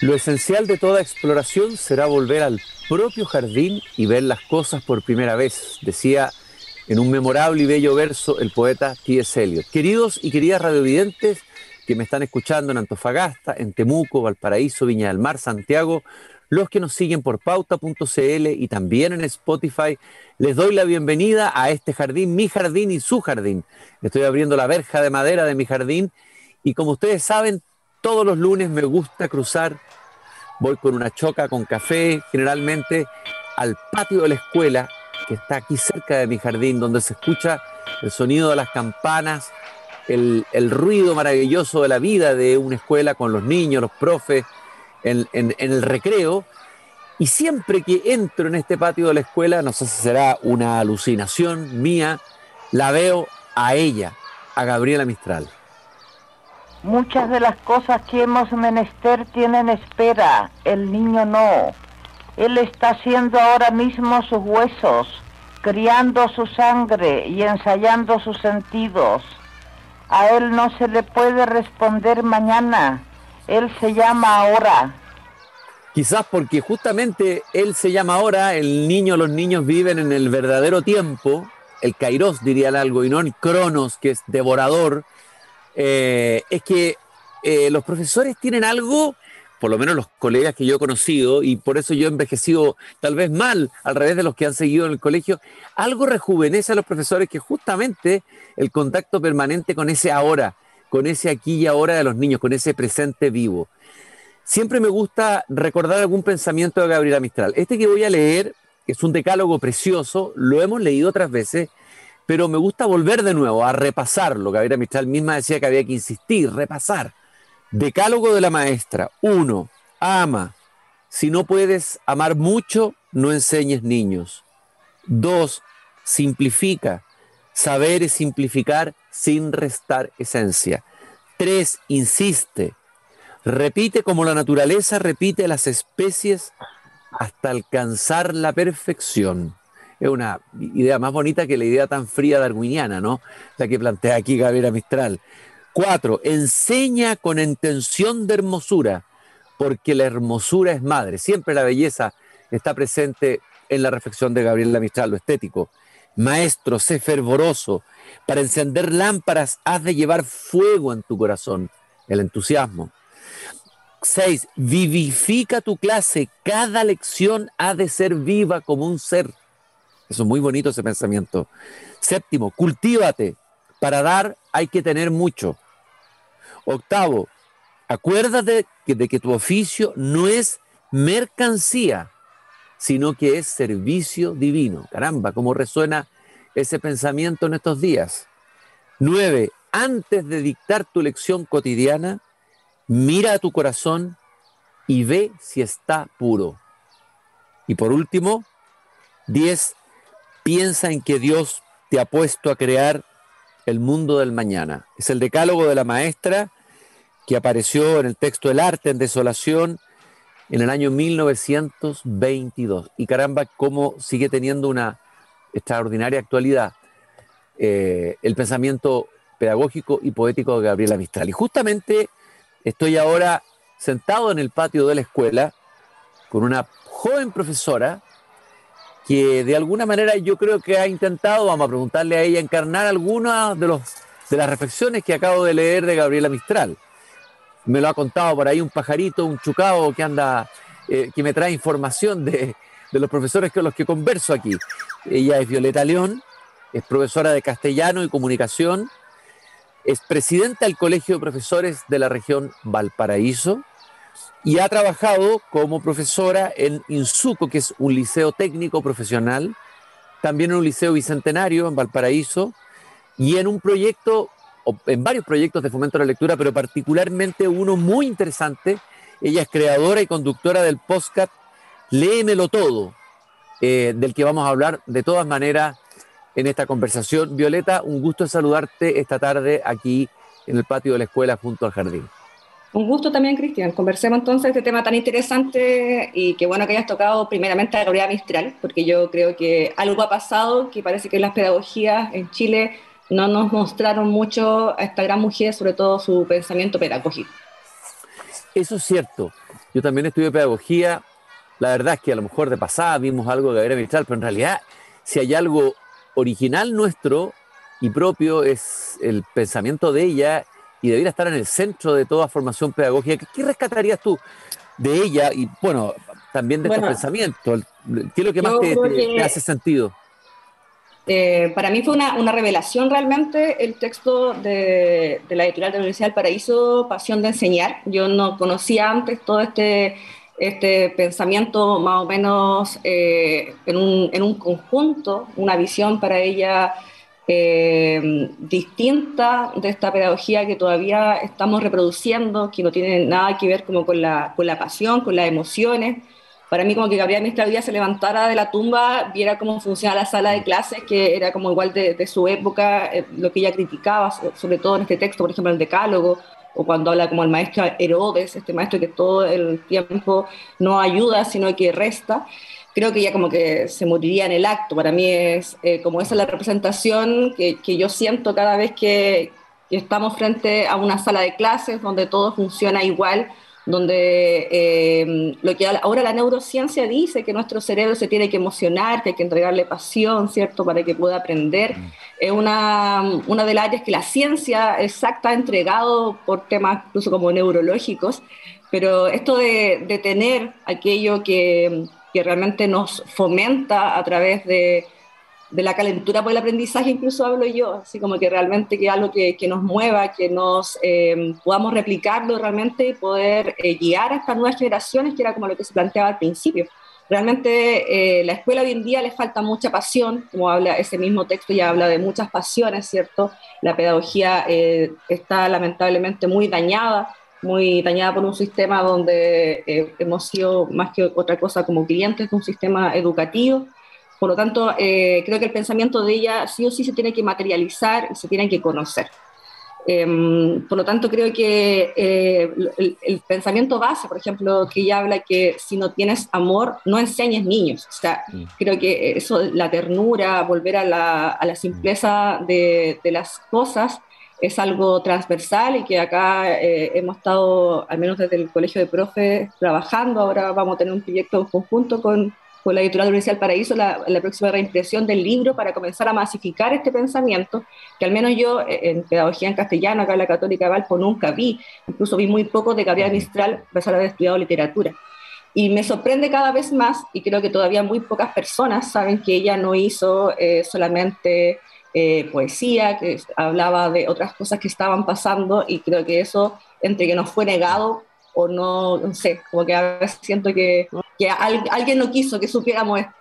Lo esencial de toda exploración será volver al propio jardín y ver las cosas por primera vez, decía en un memorable y bello verso el poeta T.S. Eliot. Queridos y queridas radiovidentes que me están escuchando en Antofagasta, en Temuco, Valparaíso, Viña del Mar, Santiago, los que nos siguen por pauta.cl y también en Spotify, les doy la bienvenida a este jardín, mi jardín y su jardín. Estoy abriendo la verja de madera de mi jardín y como ustedes saben, todos los lunes me gusta cruzar, voy con una choca, con café, generalmente al patio de la escuela, que está aquí cerca de mi jardín, donde se escucha el sonido de las campanas, el, ruido maravilloso de la vida de una escuela con los niños, los profes, en, el recreo. Y siempre que entro en este patio de la escuela, no sé si será una alucinación mía, la veo a ella, a Gabriela Mistral. Muchas de las cosas que hemos menester tienen espera, el niño no. Él está haciendo ahora mismo sus huesos, criando su sangre y ensayando sus sentidos. A él no se le puede responder mañana, él se llama ahora. Quizás porque justamente él se llama ahora, el niño, los niños viven en el verdadero tiempo, el kairos diría algo, y no el cronos, que es devorador, eh, es que eh, los profesores tienen algo, por lo menos los colegas que yo he conocido, y por eso yo he envejecido tal vez mal, al revés de los que han seguido en el colegio, algo rejuvenece a los profesores que justamente el contacto permanente con ese ahora, con ese aquí y ahora de los niños, con ese presente vivo. Siempre me gusta recordar algún pensamiento de Gabriela Mistral. Este que voy a leer es un decálogo precioso, lo hemos leído otras veces, pero me gusta volver de nuevo a repasarlo. Gabriela Mistral misma decía que había que insistir, repasar. Decálogo de la maestra. Uno, ama. Si no puedes amar mucho, no enseñes niños. Dos, simplifica. Saber es simplificar sin restar esencia. Tres, insiste. Repite como la naturaleza repite las especies hasta alcanzar la perfección es una idea más bonita que la idea tan fría darwiniana, ¿no? La que plantea aquí Gabriela Mistral. Cuatro, enseña con intención de hermosura, porque la hermosura es madre. Siempre la belleza está presente en la reflexión de Gabriela Mistral, lo estético. Maestro, sé fervoroso. Para encender lámparas has de llevar fuego en tu corazón, el entusiasmo. Seis, vivifica tu clase. Cada lección ha de ser viva como un ser. Eso es muy bonito ese pensamiento. Séptimo, cultívate. Para dar hay que tener mucho. Octavo, acuérdate de que tu oficio no es mercancía, sino que es servicio divino. Caramba, cómo resuena ese pensamiento en estos días. Nueve, antes de dictar tu lección cotidiana, mira a tu corazón y ve si está puro. Y por último, diez, piensa en que Dios te ha puesto a crear el mundo del mañana. Es el decálogo de la maestra que apareció en el texto El arte en desolación en el año 1922. Y caramba, cómo sigue teniendo una extraordinaria actualidad eh, el pensamiento pedagógico y poético de Gabriela Mistral. Y justamente estoy ahora sentado en el patio de la escuela con una joven profesora que de alguna manera yo creo que ha intentado, vamos a preguntarle a ella, encarnar algunas de, de las reflexiones que acabo de leer de Gabriela Mistral. Me lo ha contado por ahí un pajarito, un chucao que anda, eh, que me trae información de, de los profesores con los que converso aquí. Ella es Violeta León, es profesora de castellano y comunicación, es presidenta del Colegio de Profesores de la región Valparaíso, y ha trabajado como profesora en Insuco, que es un liceo técnico profesional, también en un liceo bicentenario en Valparaíso, y en un proyecto, en varios proyectos de fomento de la lectura, pero particularmente uno muy interesante. Ella es creadora y conductora del podcast Léemelo Todo, eh, del que vamos a hablar de todas maneras en esta conversación. Violeta, un gusto saludarte esta tarde aquí en el patio de la escuela junto al jardín. Un gusto también, Cristian. Conversemos entonces este tema tan interesante y qué bueno que hayas tocado primeramente a Gabriela Mistral, porque yo creo que algo ha pasado que parece que las pedagogías en Chile no nos mostraron mucho a esta gran mujer, sobre todo su pensamiento pedagógico. Eso es cierto. yo también estudié pedagogía. La verdad es que a lo mejor de pasada vimos algo de Gabriela Mistral, pero en realidad, si hay algo original nuestro y propio, es el pensamiento de ella y debería estar en el centro de toda formación pedagógica. ¿Qué, rescatarías tú de ella y, bueno, también de estos pensamientos? ¿Qué es lo que más te, hace sentido? Eh, para mí fue una, revelación realmente el texto de, la editorial de la Universidad del Paraíso, Pasión de Enseñar. Yo no conocía antes todo este, este pensamiento más o menos eh, en, un, en, un, conjunto, una visión para ella eh, distinta de esta pedagogía que todavía estamos reproduciendo, que no tiene nada que ver como con la, con la pasión, con las emociones. Para mí como que Gabriela Mistral se levantara de la tumba, viera cómo funcionaba la sala de clases, que era como igual de, su época, eh, lo que ella criticaba, sobre todo en este texto, por ejemplo, el decálogo, o cuando habla como el maestro Herodes, este maestro que todo el tiempo no ayuda, sino que resta, creo que ella como que se moriría en el acto. Para mí es eh, como esa la representación que, que yo siento cada vez que, que estamos frente a una sala de clases donde todo funciona igual, donde eh, lo que ahora la neurociencia dice que nuestro cerebro se tiene que emocionar, que hay que entregarle pasión, ¿cierto?, para que pueda aprender. Mm. Es una, una de las áreas que la ciencia exacta ha entregado por temas incluso como neurológicos, pero esto de, de tener aquello que, que realmente nos fomenta a través de de la calentura por el aprendizaje, incluso hablo yo, así como que realmente que algo que, que nos mueva, que nos eh, podamos replicarlo realmente y poder eh, guiar a estas nuevas generaciones, que era como lo que se planteaba al principio. Realmente eh, la escuela hoy en día le falta mucha pasión, como habla ese mismo texto, ya habla de muchas pasiones, ¿cierto? La pedagogía está lamentablemente muy dañada, muy dañada por un sistema donde hemos sido más que otra cosa como clientes de un sistema educativo por lo tanto, eh, creo que el pensamiento de ella sí o sí se tiene que materializar y se tiene que conocer. Em, por lo tanto, creo que eh, el, pensamiento base, por ejemplo, que ella habla que si no tienes amor, no enseñes niños. O sea, mm. creo que eso, la ternura, volver a la, a la simpleza de, de, las cosas, es algo transversal y que acá eh, hemos estado, al menos desde el Colegio de Profes, trabajando. Ahora vamos a tener un proyecto conjunto con con la editorial Universidad Paraíso la, la, próxima reimpresión del libro para comenzar a masificar este pensamiento, que al menos yo eh, en pedagogía en castellano, acá en la Católica de Valpo, nunca vi, incluso vi muy poco de Gabriela Mistral, a pesar de haber estudiado literatura. Y me sorprende cada vez más, y creo que todavía muy pocas personas saben que ella no hizo eh, solamente eh, poesía, que hablaba de otras cosas que estaban pasando, y creo que eso, entre que nos fue negado o no, no sé, como que a veces siento que, que alguien no quiso que supiéramos esto.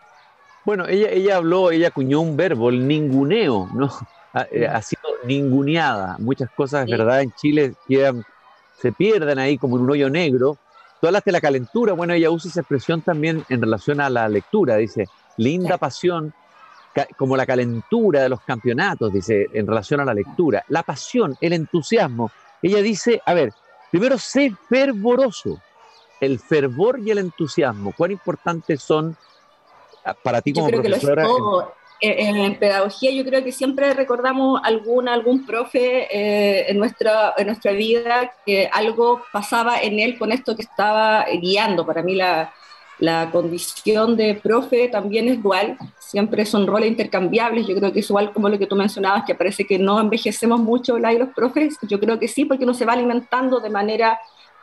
Bueno, ella, ella habló, ella acuñó un verbo, el ninguneo, ¿no? Ha, eh, ha sido ninguneada. Muchas cosas, es verdad, en Chile quedan, se pierden ahí como en un hoyo negro. Tú hablaste de la calentura, bueno, ella usa esa expresión también en relación a la lectura, dice, linda pasión, como la calentura de los campeonatos, dice, en relación a la lectura. La pasión, el entusiasmo. Ella dice, a ver, Primero, sé fervoroso. El fervor y el entusiasmo, ¿cuán importantes son ah, para ti como profesora? En, pedagogía yo creo que siempre recordamos alguna, algún profe eh, en, nuestra, en nuestra vida que algo pasaba en él con esto que estaba guiando. Para mí la, la condición de profe también es dual, siempre son roles intercambiables, yo creo que es igual como lo que tú mencionabas, que parece que no envejecemos mucho la y los profes, yo creo que sí, porque uno se va alimentando de manera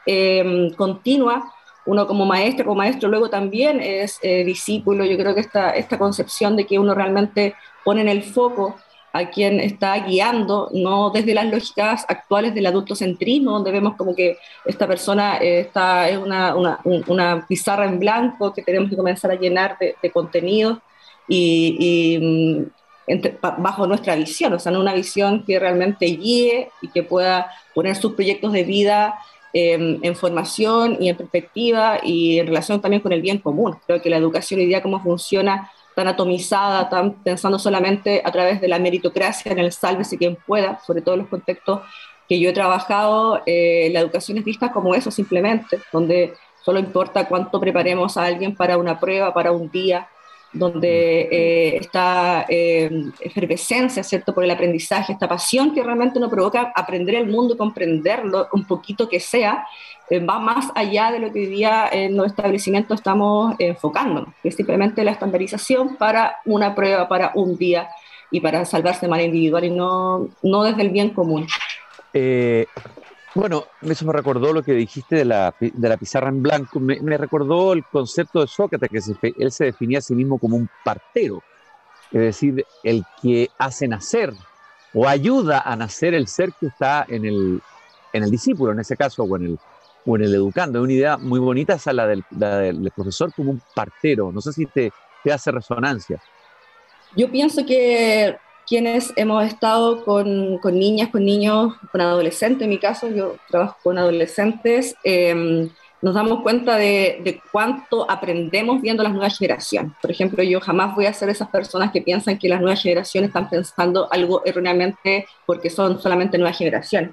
em, continua, uno como maestro, como maestro luego también es eh, discípulo, yo creo que esta, esta concepción de que uno realmente pone en el foco a quien está guiando, no desde las lógicas actuales del adultocentrismo, donde vemos como que esta persona eh, está, es una, una, pizarra en blanco que tenemos que comenzar a llenar de, contenido y, mm, bajo nuestra visión, o sea, no una visión que realmente guíe y que pueda poner sus proyectos de vida em, en formación y en perspectiva y en relación también con el bien común. Creo que la educación hoy día, cómo funciona, tan atomizada, tan pensando solamente a través de la meritocracia en el sálvese quien pueda, sobre todo en los contextos que yo he trabajado, eh, la educación es vista como eso simplemente, donde solo importa cuánto preparemos a alguien para una prueba, para un día, donde eh, esta eh, efervescencia, ¿cierto?, por el aprendizaje, esta pasión que realmente nos provoca aprender el mundo comprenderlo un poquito que sea, eh, va más allá de lo que hoy día en los establecimientos estamos enfocando, que es simplemente la estandarización para una prueba, para un día y para salvarse de manera individual y no, no desde el bien común. Bueno, eso me recordó lo que dijiste de la, de la pizarra en blanco, me, recordó el concepto de Sócrates, que él se definía a sí mismo como un partero, es decir, el que hace nacer o ayuda a nacer el ser que está en el, en el discípulo, en ese caso, o en el, o en el educando. Es una idea muy bonita esa la del, del profesor como un partero, no sé si te, te hace resonancia. Yo pienso que quienes hemos estado con, con, niñas, con niños, con adolescentes, en mi caso yo trabajo con adolescentes, em, nos damos cuenta de, de, cuánto aprendemos viendo las nuevas generaciones. Por ejemplo, yo jamás voy a ser esas personas que piensan que las nuevas generaciones están pensando algo erróneamente porque son solamente nuevas generaciones.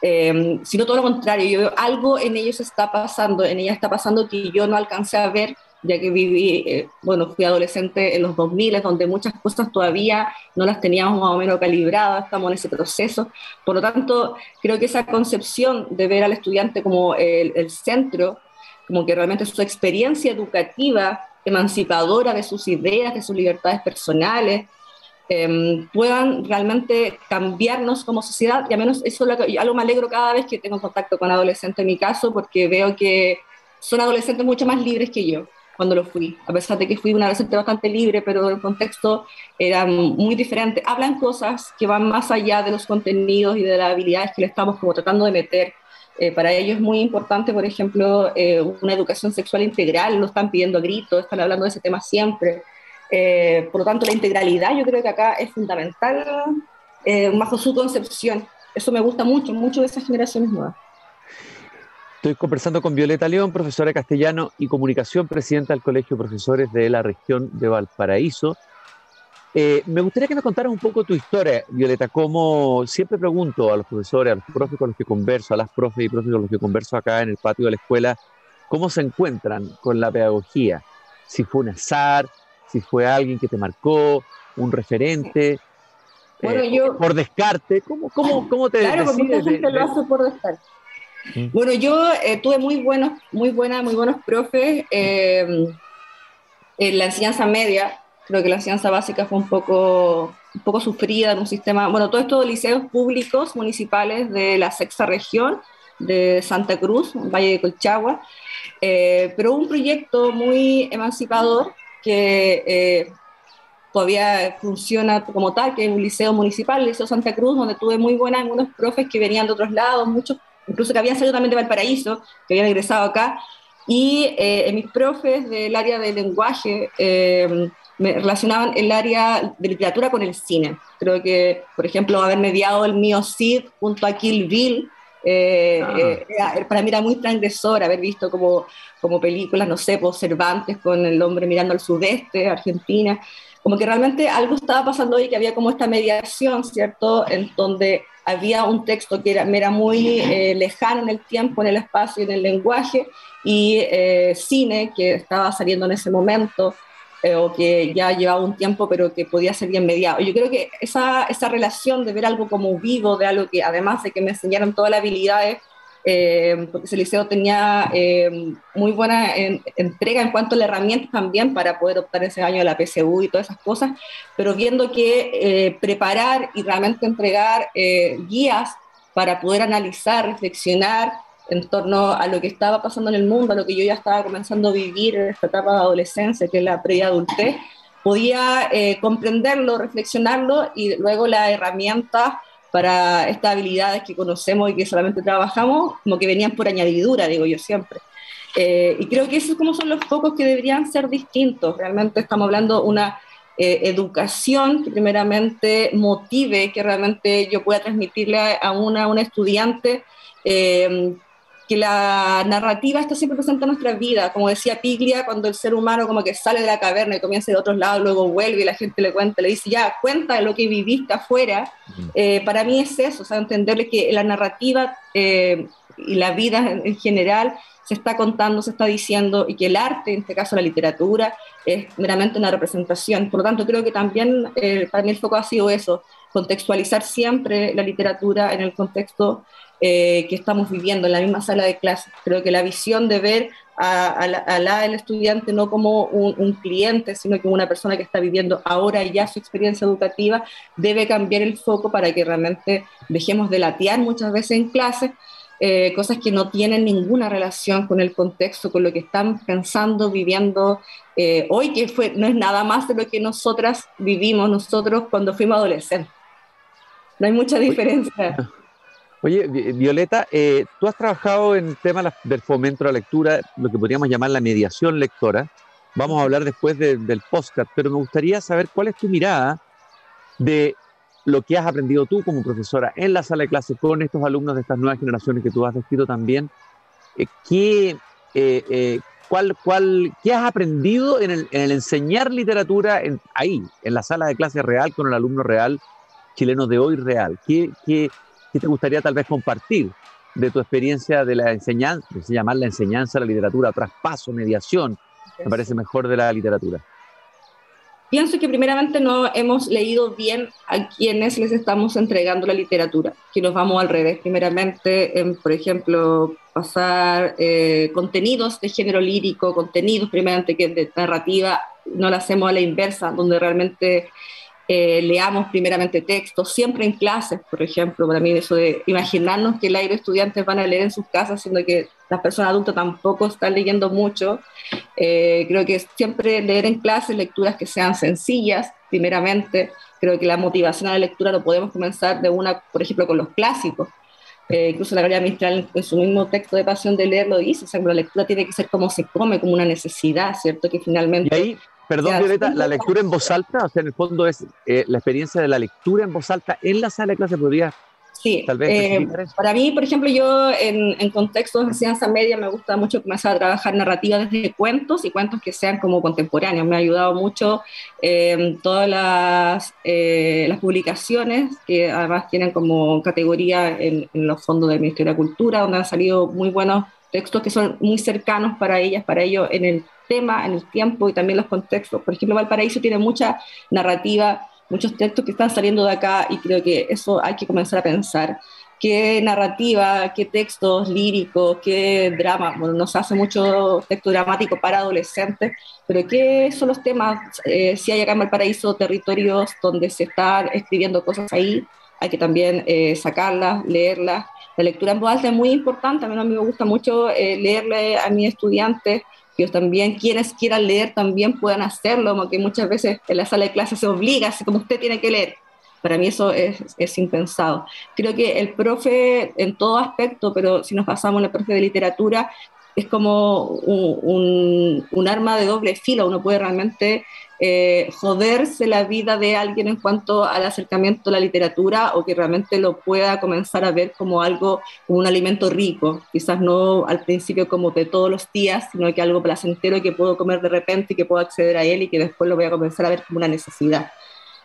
Eh, sino todo lo contrario, yo veo algo en ellos está pasando, en ellas está pasando que yo no alcancé a ver ya que viví, eh, bueno, fui adolescente en los 2000, donde muchas cosas todavía no las teníamos más o menos calibradas, estamos en ese proceso. Por lo tanto, creo que esa concepción de ver al estudiante como el, centro, como que realmente su experiencia educativa, emancipadora de sus ideas, de sus libertades personales, em, puedan realmente cambiarnos como sociedad. Y al menos eso es algo me alegro cada vez que tengo contacto con adolescentes en mi caso, porque veo que son adolescentes mucho más libres que yo cuando lo fui, a pesar de que fui una adolescente bastante libre, pero el contexto era muy diferente. Hablan cosas que van más allá de los contenidos y de las habilidades que le estamos como tratando de meter. Eh, para ellos es muy importante, por ejemplo, eh, una educación sexual integral, lo están pidiendo a gritos, están hablando de ese tema siempre. Eh, por lo tanto, la integralidad yo creo que acá es fundamental bajo su concepción. Eso me gusta mucho, mucho de esas generaciones nuevas. Estoy conversando con Violeta León, profesora de castellano y comunicación, presidenta del Colegio de Profesores de la región de Valparaíso. Eh, me gustaría que me contaras un poco tu historia, Violeta, como siempre pregunto a los profesores, a los profes con los que converso, a las profes y profes con los que converso acá en el patio de la escuela, cómo se encuentran con la pedagogía. Si fue un azar, si fue alguien que te marcó, un referente, bueno, eh, yo, por descarte, ¿cómo, cómo, cómo te Claro, porque mucha gente lo hace por descarte. Bueno, yo eh, tuve muy buenos, muy buenas, muy buenos profes eh, en la enseñanza media. Creo que la enseñanza básica fue un poco, un poco sufrida en un sistema, bueno, todo esto de liceos públicos municipales de la sexta región de Santa Cruz, Valle de Colchagua, eh, pero un proyecto muy emancipador que todavía funciona como tal, que es un liceo municipal, el Liceo Santa Cruz, donde tuve muy buenas, buenos profes que venían de otros lados, muchos incluso que habían salido también de Valparaíso, que habían ingresado acá, y eh, mis profes del área de lenguaje eh, me relacionaban el área de literatura con el cine. Creo que, por ejemplo, haber mediado el mío Cid junto a Kill Bill, eh, ah. para mí era muy transgresor haber visto como, como películas, no sé, por pues, Cervantes con el hombre mirando al sudeste, Argentina, como que realmente algo estaba pasando hoy que había como esta mediación, ¿cierto? En donde había un texto que era, era muy eh, lejano en el tiempo, en el espacio y en el lenguaje, y eh, cine que estaba saliendo en ese momento, eh, o que ya llevaba un tiempo, pero que podía ser bien mediado. Yo creo que esa, esa relación de ver algo como vivo, de algo que además de que me enseñaron todas las habilidades, eh, porque liceo tenía eh, muy buena entrega en cuanto a la herramienta también para poder optar ese año a la PSU y todas esas cosas, pero viendo que eh, preparar y realmente entregar guías para poder analizar, reflexionar en torno a lo que estaba pasando en el mundo, a lo que yo ya estaba comenzando a vivir en esta etapa de adolescencia, que es la preadultez, podía comprenderlo, reflexionarlo y luego la herramienta para estas habilidades que conocemos y que solamente trabajamos, como que venían por añadidura, digo yo siempre. Eh, y creo que esos como son los focos que deberían ser distintos. Realmente estamos hablando de una eh, educación que primeramente motive, que realmente yo pueda transmitirle a una, una estudiante eh, que la narrativa está siempre presente en nuestra vida, como decía Piglia, cuando el ser humano como que sale de la caverna y comienza de otros lados, luego vuelve y la gente le cuenta, le dice, ya, cuenta lo que viviste afuera, eh, para mí es eso, o sea, entenderle que la narrativa eh, y la vida en general se está contando, se está diciendo, y que el arte, en este caso la literatura, es meramente una representación. Por lo tanto, creo que también eh, para mí el foco ha sido eso, contextualizar siempre la literatura en el contexto eh, que estamos viviendo, en la misma sala de clase. Creo que la visión de ver a, la, el estudiante no como un, cliente, sino como una persona que está viviendo ahora ya su experiencia educativa, debe cambiar el foco para que realmente dejemos de latear muchas veces en clase eh, cosas que no tienen ninguna relación con el contexto, con lo que están pensando, viviendo eh, hoy, que fue, no es nada más de lo que nosotras vivimos nosotros cuando fuimos adolescentes. No hay mucha diferencia. Oye, Violeta, eh, tú has trabajado en temas del fomento de la lectura, lo que podríamos llamar la mediación lectora. Vamos a hablar después del podcast, pero me gustaría saber cuál es tu mirada de lo que has aprendido tú como profesora en la sala de clase con estos alumnos de estas nuevas generaciones que tú has descrito también. Eh, ¿qué, eh, cuál, cuál, ¿Qué has aprendido en el, enseñar literatura ahí, en la sala de clase real, con el alumno real chileno de hoy real? ¿Qué, qué ¿Qué te gustaría tal vez compartir de tu experiencia de la enseñanza, se llamar la enseñanza, la literatura, traspaso, mediación, me parece mejor de la literatura? Pienso que primeramente no hemos leído bien a quienes les estamos entregando la literatura, que nos vamos al revés. Primeramente, en, por ejemplo, pasar eh, contenidos de género lírico, contenidos primeramente que de narrativa, no lo hacemos a la inversa, donde realmente eh, leamos primeramente textos, siempre en clases, por ejemplo, para mí eso de imaginarnos que el aire estudiantes van a leer en sus casas, siendo que las personas adultas tampoco están leyendo mucho. Eh, creo que siempre leer en clases lecturas que sean sencillas, primeramente. Creo que la motivación a la lectura lo podemos comenzar de una, por ejemplo, con los clásicos. Eh, incluso la Galería Mistral en su mismo texto de Pasión de Leer lo dice, o sea, la lectura tiene que ser como se come, como una necesidad, ¿cierto? Que finalmente... Perdón, Violeta, la lectura en voz alta, o sea, en el fondo es eh, la experiencia de la lectura en voz alta en la sala de clase, podría Sí, tal vez eh, para mí, por ejemplo, yo en, en, contextos de enseñanza media me gusta mucho comenzar a trabajar narrativa desde cuentos y cuentos que sean como contemporáneos. Me ha ayudado mucho eh, todas las, las, publicaciones que además tienen como categoría en, en, los fondos del Ministerio de Cultura, donde han salido muy buenos textos que son muy cercanos para ellas, para ellos en el tema, en el tiempo y también los contextos. Por ejemplo, Valparaíso tiene mucha narrativa, muchos textos que están saliendo de acá y creo que eso hay que comenzar a pensar. ¿Qué narrativa, qué textos líricos, qué drama? Bueno, nos hace mucho texto dramático para adolescentes, pero ¿qué son los temas? Eh, si hay acá en Valparaíso territorios donde se están escribiendo cosas ahí, hay que también eh, sacarlas, leerlas. La lectura en voz alta es muy importante, a mí, me gusta mucho eh, leerle a mis estudiantes que también quienes quieran leer también puedan hacerlo, porque muchas veces en la sala de clases se obliga, así como usted tiene que leer. Para mí eso es, es, impensado. Creo que el profe en todo aspecto, pero si nos pasamos el profe de literatura, es como un, un, arma de doble filo. Uno puede realmente eh, joderse la vida de alguien en cuanto al acercamiento a la literatura o que realmente lo pueda comenzar a ver como algo, como un alimento rico, quizás no al principio como de todos los días, sino que algo placentero que puedo comer de repente y que puedo acceder a él y que después lo voy a comenzar a ver como una necesidad.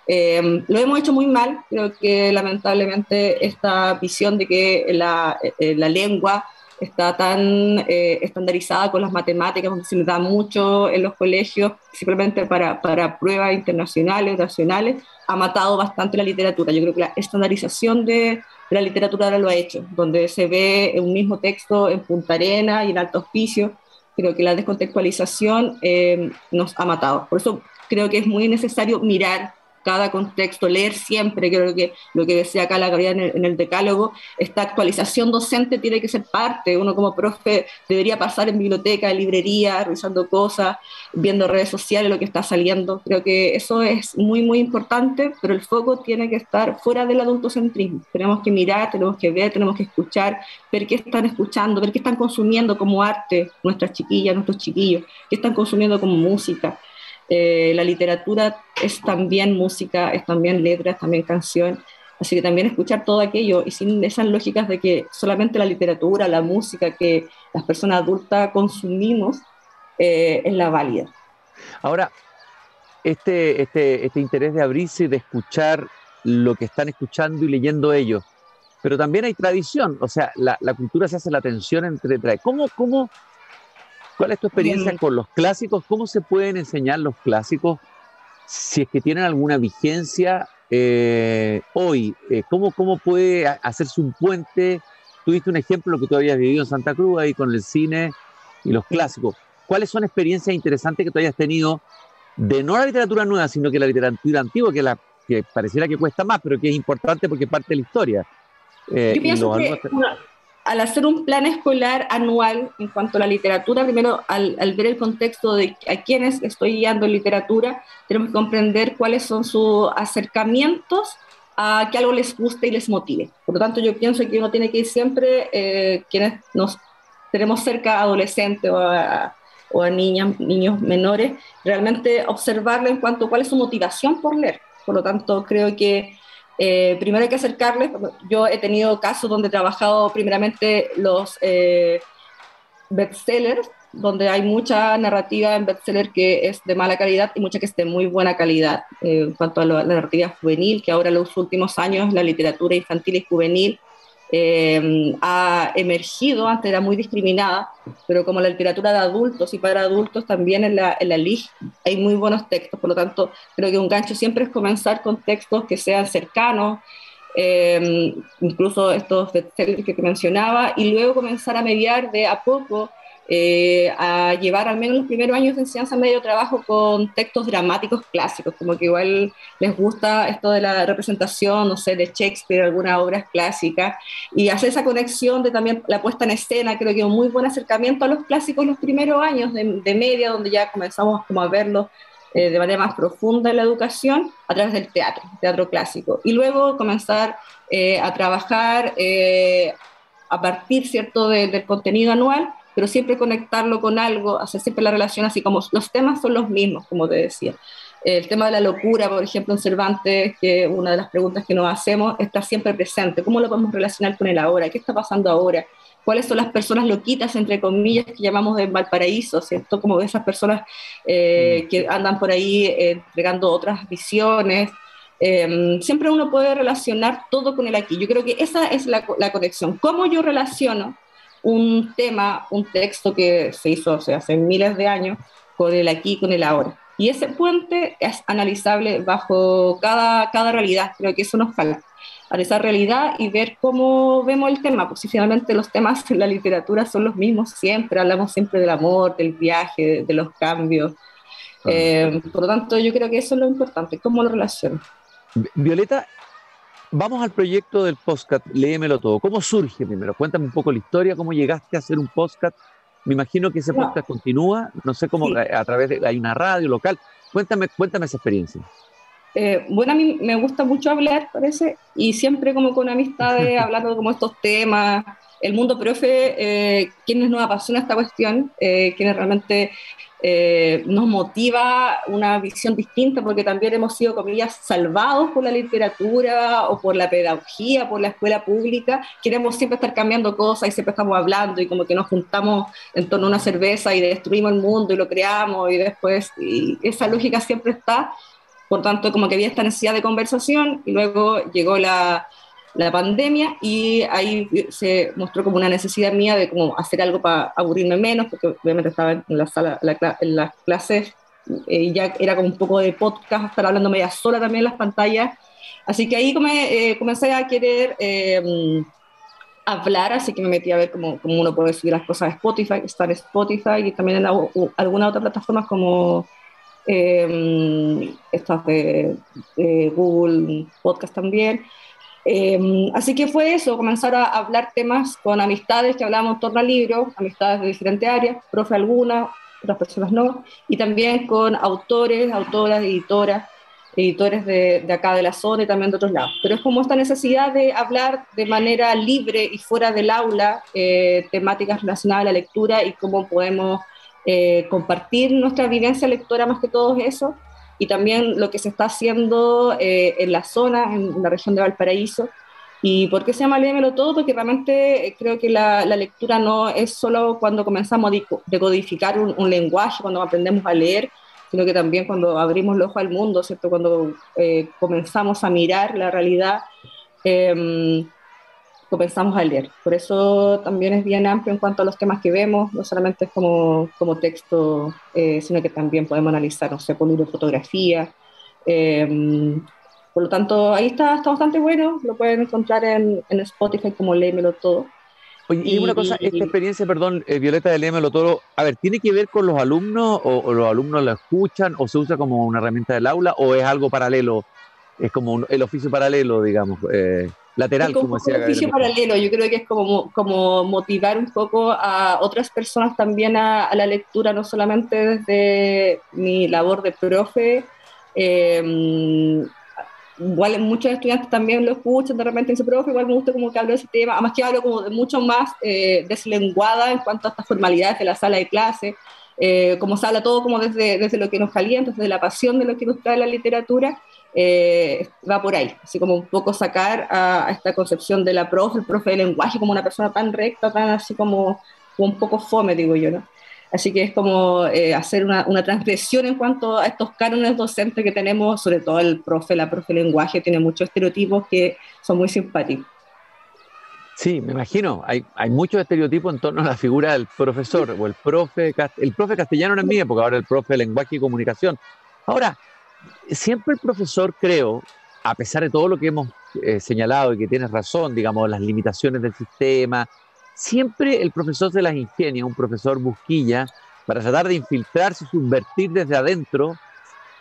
Eh, lo hemos hecho muy mal, creo que lamentablemente esta visión de que la, eh, la lengua está tan eh, estandarizada con las matemáticas, donde se le da mucho en los colegios, simplemente para, para pruebas internacionales, nacionales, ha matado bastante la literatura. Yo creo que la estandarización de, la literatura ahora lo ha hecho, donde se ve un mismo texto en Punta Arena y en Alto Hospicio. Creo que la descontextualización eh, nos ha matado. Por eso creo que es muy necesario mirar cada contexto, leer siempre, creo que lo que decía acá la Gabriela en el, decálogo, esta actualización docente tiene que ser parte, uno como profe debería pasar en biblioteca, en librería, revisando cosas, viendo redes sociales, lo que está saliendo, creo que eso es muy, muy importante, pero el foco tiene que estar fuera del adultocentrismo, tenemos que mirar, tenemos que ver, tenemos que escuchar, ver qué están escuchando, ver qué están consumiendo como arte nuestras chiquillas, nuestros chiquillos, qué están consumiendo como música, eh, la literatura es también música, es también letras, también canción. Así que también escuchar todo aquello y sin esas lógicas de que solamente la literatura, la música que las personas adultas consumimos eh, es la válida. Ahora, este, este, este interés de abrirse y de escuchar lo que están escuchando y leyendo ellos, pero también hay tradición, o sea, la, cultura se hace la tensión entre... ¿Cómo, cómo, ¿Cuál es tu experiencia con los clásicos? ¿Cómo se pueden enseñar los clásicos si es que tienen alguna vigencia eh, hoy? Eh, ¿cómo, ¿Cómo puede hacerse un puente? Tuviste un ejemplo que tú habías vivido en Santa Cruz ahí con el cine y los clásicos. ¿Cuáles son experiencias interesantes que tú hayas tenido de no la literatura nueva, sino que la literatura antigua, que, la, que pareciera que cuesta más, pero que es importante porque es parte de la historia? Eh, Yo pienso que al hacer un plan escolar anual en cuanto a la literatura, primero al, ver el contexto de a quienes estoy guiando en literatura, tenemos que comprender cuáles son sus acercamientos a que algo les guste y les motive. Por lo tanto, yo pienso que uno tiene que ir siempre, eh, quienes nos tenemos cerca adolescentes o a, o a niñas, niños menores, realmente observarle en cuanto a cuál es su motivación por leer. Por lo tanto, creo que eh, primero hay que acercarles. Yo he tenido casos donde he trabajado primeramente los eh, bestsellers, donde hay mucha narrativa en bestseller que es de mala calidad y mucha que es de muy buena calidad. Eh, en cuanto a la narrativa juvenil, que ahora en los últimos años la literatura infantil y juvenil eh, ha emergido, antes era muy discriminada, pero como la literatura de adultos y para adultos también en la, en la LIG hay muy buenos textos, por lo tanto creo que un gancho siempre es comenzar con textos que sean cercanos, eh, incluso estos que te mencionaba, y luego comenzar a mediar de a poco eh, a llevar al menos los primeros años de enseñanza medio trabajo con textos dramáticos clásicos, como que igual les gusta esto de la representación, no sé, de Shakespeare, algunas obras clásicas, y hacer esa conexión de también la puesta en escena, creo que un muy buen acercamiento a los clásicos los primeros años de, media, donde ya comenzamos como a verlos eh, de manera más profunda en la educación a través del teatro, teatro clásico, y luego comenzar eh, a trabajar a partir, ¿cierto?, del contenido anual, pero siempre conectarlo con algo, hacer siempre la relación así como los temas son los mismos, como te decía. El tema de la locura, por ejemplo, en Cervantes, que una de las preguntas que nos hacemos está siempre presente. ¿Cómo lo podemos relacionar con el ahora? ¿Qué está pasando ahora? ¿Cuáles son las personas loquitas, entre comillas, que llamamos de Valparaíso? ¿cierto? Como esas personas eh, mm. que andan por ahí eh, entregando otras visiones. Em, siempre uno puede relacionar todo con el aquí. Yo creo que esa es la, la conexión. ¿Cómo yo relaciono un tema, un texto que se hizo hace miles de años, con el aquí, con el ahora. Y ese puente es analizable bajo cada, cada realidad, creo que eso nos falta, analizar realidad y ver cómo vemos el tema, porque finalmente los temas en la literatura son los mismos siempre, hablamos siempre del amor, del viaje, de, los cambios. Eh, por lo tanto, yo creo que eso es lo importante, cómo lo relaciono. Violeta, Vamos al proyecto del podcast, léemelo todo. ¿Cómo surge primero? Cuéntame un poco la historia, cómo llegaste a hacer un podcast. Me imagino que ese podcast continúa, no sé cómo, a través de, hay una radio local. Cuéntame, cuéntame esa experiencia. Eh, bueno, a mí me gusta mucho hablar, parece, y siempre como con amistades, hablando como estos temas, el mundo profe, eh, quienes nos apasiona esta cuestión, eh, quienes realmente eh, nos motiva una visión distinta, porque también hemos sido, comillas, salvados por la literatura o por la pedagogía, por la escuela pública. Queremos siempre estar cambiando cosas y siempre estamos hablando y como que nos juntamos en torno a una cerveza y destruimos el mundo y lo creamos y después, y esa lógica siempre está. Por tanto, como que había esta necesidad de conversación y luego llegó la, la pandemia y ahí se mostró como una necesidad mía de como hacer algo para aburrirme menos, porque obviamente estaba en la sala, en las clases eh, ya era como un poco de podcast, estar hablando media sola también en las pantallas. Así que ahí eh, comencé a querer em, hablar, así que me metí a ver cómo, cómo, uno puede subir las cosas a Spotify, estar en Spotify y también en alguna otra plataforma como eh, estas de, de Google Podcast también. Em, así que fue eso, comenzar a hablar temas con amistades que hablábamos en torno al libro, amistades de diferentes áreas, profe alguna, otras personas no, y también con autores, autoras, editoras, editores de, acá de la zona y también de otros lados. Pero es como esta necesidad de hablar de manera libre y fuera del aula eh, temáticas relacionadas a la lectura y cómo podemos eh, compartir nuestra vivencia lectora más que todo eso y también lo que se está haciendo eh, en la zona, en la región de Valparaíso. ¿Y por qué se llama Léemelo Todo? Porque realmente eh, creo que la, lectura no es solo cuando comenzamos a decodificar un, lenguaje, cuando aprendemos a leer, sino que también cuando abrimos el ojo al mundo, ¿cierto? Cuando eh, comenzamos a mirar la realidad. A leer. Por eso también es bien amplio en cuanto a los temas que vemos, no solamente es como, como texto, eh, sino que también podemos analizar, no sé, fotografía. Eh, por lo tanto, ahí está, está bastante bueno, lo pueden encontrar en, en Spotify como Léemelo Todo. Oye, y, una cosa, esta experiencia, perdón, eh, Violeta de Léemelo Todo, a ver, ¿tiene que ver con los alumnos o, los alumnos la escuchan o se usa como una herramienta del aula o es algo paralelo? Es como el oficio paralelo, digamos. Eh, lateral, como, decía. Un oficio paralelo, yo creo que es como, como motivar un poco a otras personas también a, la lectura, no solamente desde mi labor de profe, eh, igual muchos estudiantes también lo escuchan de repente y dicen, profe, igual me gusta como que hablo de ese tema, además que hablo como de mucho más eh, deslenguada en cuanto a estas formalidades de la sala de clase, eh, como se habla todo como desde, desde lo que nos calienta, desde la pasión de lo que nos trae la literatura, eh, va por ahí, así como un poco sacar a, esta concepción de la profe, el profe de lenguaje como una persona tan recta, tan así como, un poco fome, digo yo, ¿no? Así que es como eh, hacer una, una, transgresión en cuanto a estos cánones docentes que tenemos, sobre todo el profe, la profe de lenguaje, tiene muchos estereotipos que son muy simpáticos. Sí, me imagino. Hay, hay muchos estereotipos en torno a la figura del profesor o el profe. El profe castellano en mi época, ahora el profe de lenguaje y comunicación. Ahora, siempre el profesor, creo, a pesar de todo lo que hemos eh, señalado y que tienes razón, digamos, las limitaciones del sistema, siempre el profesor se las ingenia, un profesor busquilla, para tratar de infiltrarse y subvertir desde adentro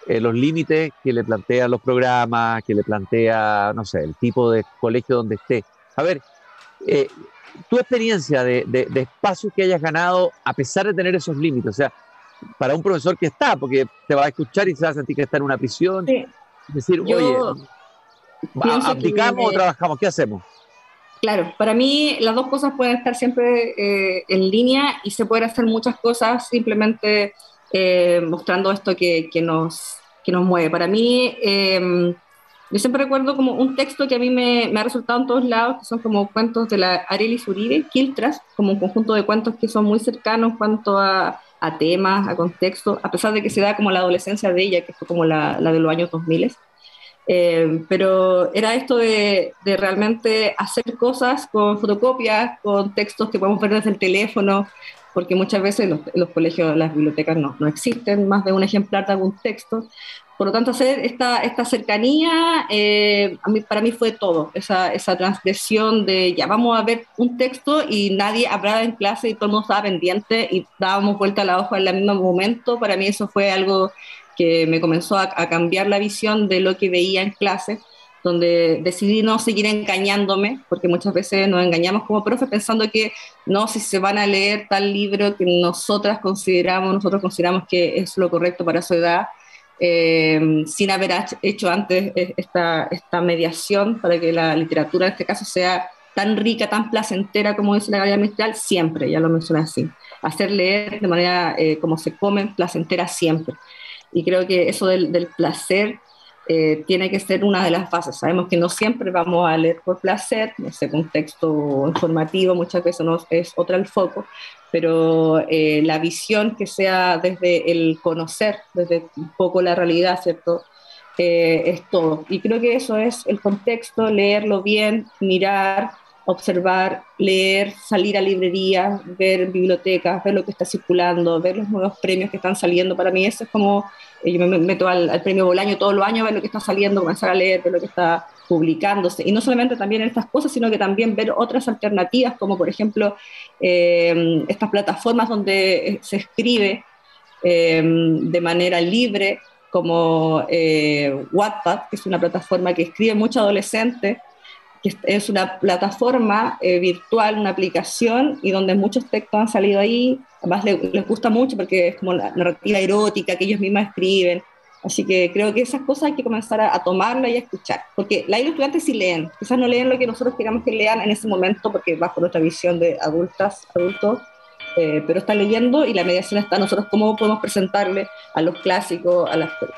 eh, los límites que le plantean los programas, que le plantea, no sé, el tipo de colegio donde esté. A ver, eh, tu experiencia de, de, espacios que hayas ganado a pesar de tener esos límites, o sea, para un profesor que está, porque te va a escuchar y se va a sentir que está en una prisión. Es decir, oye, ¿aplicamos o trabajamos? ¿Qué hacemos? Claro, para mí las dos cosas pueden estar siempre eh, en línea y se pueden hacer muchas cosas simplemente eh, mostrando esto que, que, nos, que nos mueve. Para mí, em, yo siempre recuerdo como un texto que a mí me, me, ha resultado en todos lados, que son como cuentos de la Arelis Uribe, Kiltras, como un conjunto de cuentos que son muy cercanos en cuanto a, a temas, a contexto, a pesar de que se da como la adolescencia de ella, que fue como la, de los años 2000. Eh, pero era esto de, realmente hacer cosas con fotocopias, con textos que podemos ver desde el teléfono, porque muchas veces los, los colegios, las bibliotecas no, existen más de un ejemplar de algún texto. Por lo tanto, hacer esta, esta cercanía, eh, a mí, para mí fue todo, esa, esa transgresión de ya vamos a ver un texto y nadie hablaba en clase y todo el mundo estaba pendiente y dábamos vuelta a la hoja en el mismo momento, para mí eso fue algo que me comenzó a, a cambiar la visión de lo que veía en clase donde decidí no seguir engañándome, porque muchas veces nos engañamos como profes pensando que no, si se van a leer tal libro que nosotras consideramos, nosotros consideramos que es lo correcto para su edad, eh, sin haber hecho antes e-, esta, esta mediación para que la literatura en este caso sea tan rica, tan placentera como dice la Galería Mistral, siempre, ya lo mencioné así. Hacer leer de manera eh, como se come, placentera siempre. Y creo que eso del, placer eh, tiene que ser una de las bases. Sabemos que no siempre vamos a leer por placer, en ese contexto informativo muchas veces no es otro el foco, pero eh, la visión que sea desde el conocer, desde un poco la realidad, ¿cierto? Eh, es todo. Y creo que eso es el contexto, leerlo bien, mirar, observar, leer, salir a librerías, ver bibliotecas, ver lo que está circulando, ver los nuevos premios que están saliendo. Para mí eso es como, eh, yo me meto al, premio Bolaño todos los años, ver lo que está saliendo, comenzar a leer, ver lo que está publicándose. Y no solamente también en estas cosas, sino que también ver otras alternativas, como por ejemplo eh, estas plataformas donde se escribe eh, de manera libre, como Wattpad, que es una plataforma que escribe mucho adolescente que es una plataforma eh, virtual, una aplicación, y donde muchos textos han salido ahí. Además, les, gusta mucho porque es como la narrativa erótica que ellos mismos escriben. Así que creo que esas cosas hay que comenzar a, a tomarlas y a escuchar. Porque la los estudiantes sí leen, quizás no leen lo que nosotros queramos que lean en ese momento, porque bajo nuestra visión de adultas, adultos, eh, pero están leyendo y la mediación está nosotros cómo podemos presentarle a los clásicos, a,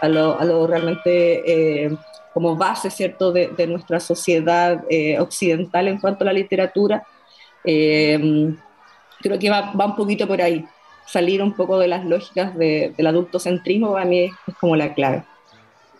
lo, a lo, realmente eh, como base, ¿cierto?, de, nuestra sociedad eh, occidental en cuanto a la literatura. Creo que va, va, un poquito por ahí. Salir un poco de las lógicas de, del adultocentrismo para mí es, como la clave.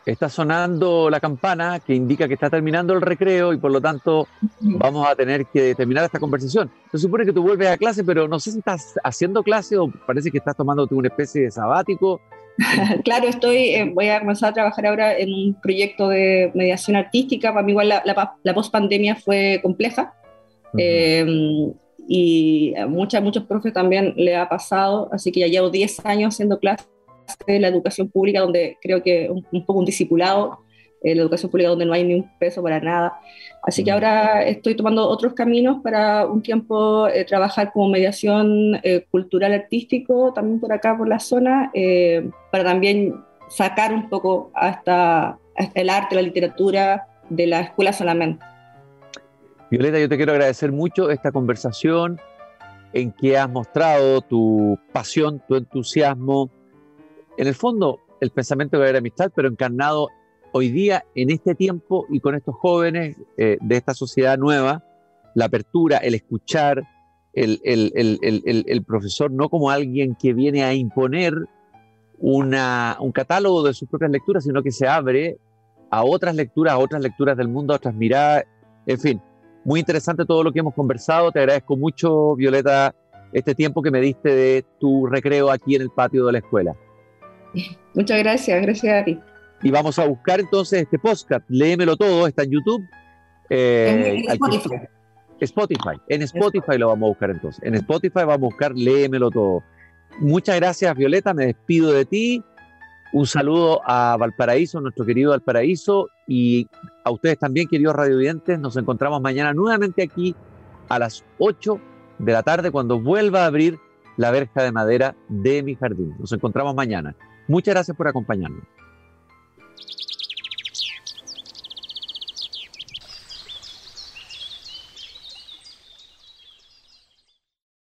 está sonando la campana que indica que está terminando el recreo y por lo tanto vamos a tener que terminar esta conversación. Se supone que tú vuelves a clase, pero no sé si estás haciendo clase o parece que estás tomando una especie de sabático. claro, estoy, eh, voy a comenzar a trabajar ahora en un proyecto de mediación artística. Para mí igual la, la, post-pandemia fue compleja. Em, y a muchas, muchos profes también le ha pasado, así que ya llevo 10 años haciendo clases de la educación pública, donde creo que un, un poco un discipulado, eh, la educación pública donde no hay ni un peso para nada. Así que mm. ahora estoy tomando otros caminos para un tiempo eh, trabajar como mediación eh, cultural artístico, también por acá, por la zona, para también sacar un poco hasta, hasta el arte, la literatura de la escuela solamente. Violeta, yo te quiero agradecer mucho esta conversación en que has mostrado tu pasión, tu entusiasmo, en el fondo, el pensamiento de la amistad, pero encarnado hoy día, en este tiempo y con estos jóvenes eh, de esta sociedad nueva, la apertura, el escuchar, el, profesor no como alguien que viene a imponer un catálogo de sus propias lecturas, sino que se abre a otras lecturas, a otras lecturas del mundo, a otras miradas, en fin. Muy interesante todo lo que hemos conversado. Te agradezco mucho, Violeta, este tiempo que me diste de tu recreo aquí en el patio de la escuela. Muchas gracias, gracias a ti. Y vamos a buscar entonces este podcast, léemelo todo, está en YouTube. Eh, en Spotify. Spotify. En Spotify lo vamos a buscar entonces. En Spotify vamos a buscar léemelo todo. Muchas gracias, Violeta. Me despido de ti. Un saludo a Valparaíso, nuestro querido Valparaíso, y a ustedes también, queridos radiovidentes. Nos encontramos mañana nuevamente aquí a las 8 de la tarde cuando vuelva a abrir la verja de madera de mi jardín. Nos encontramos mañana. Muchas gracias por acompañarnos.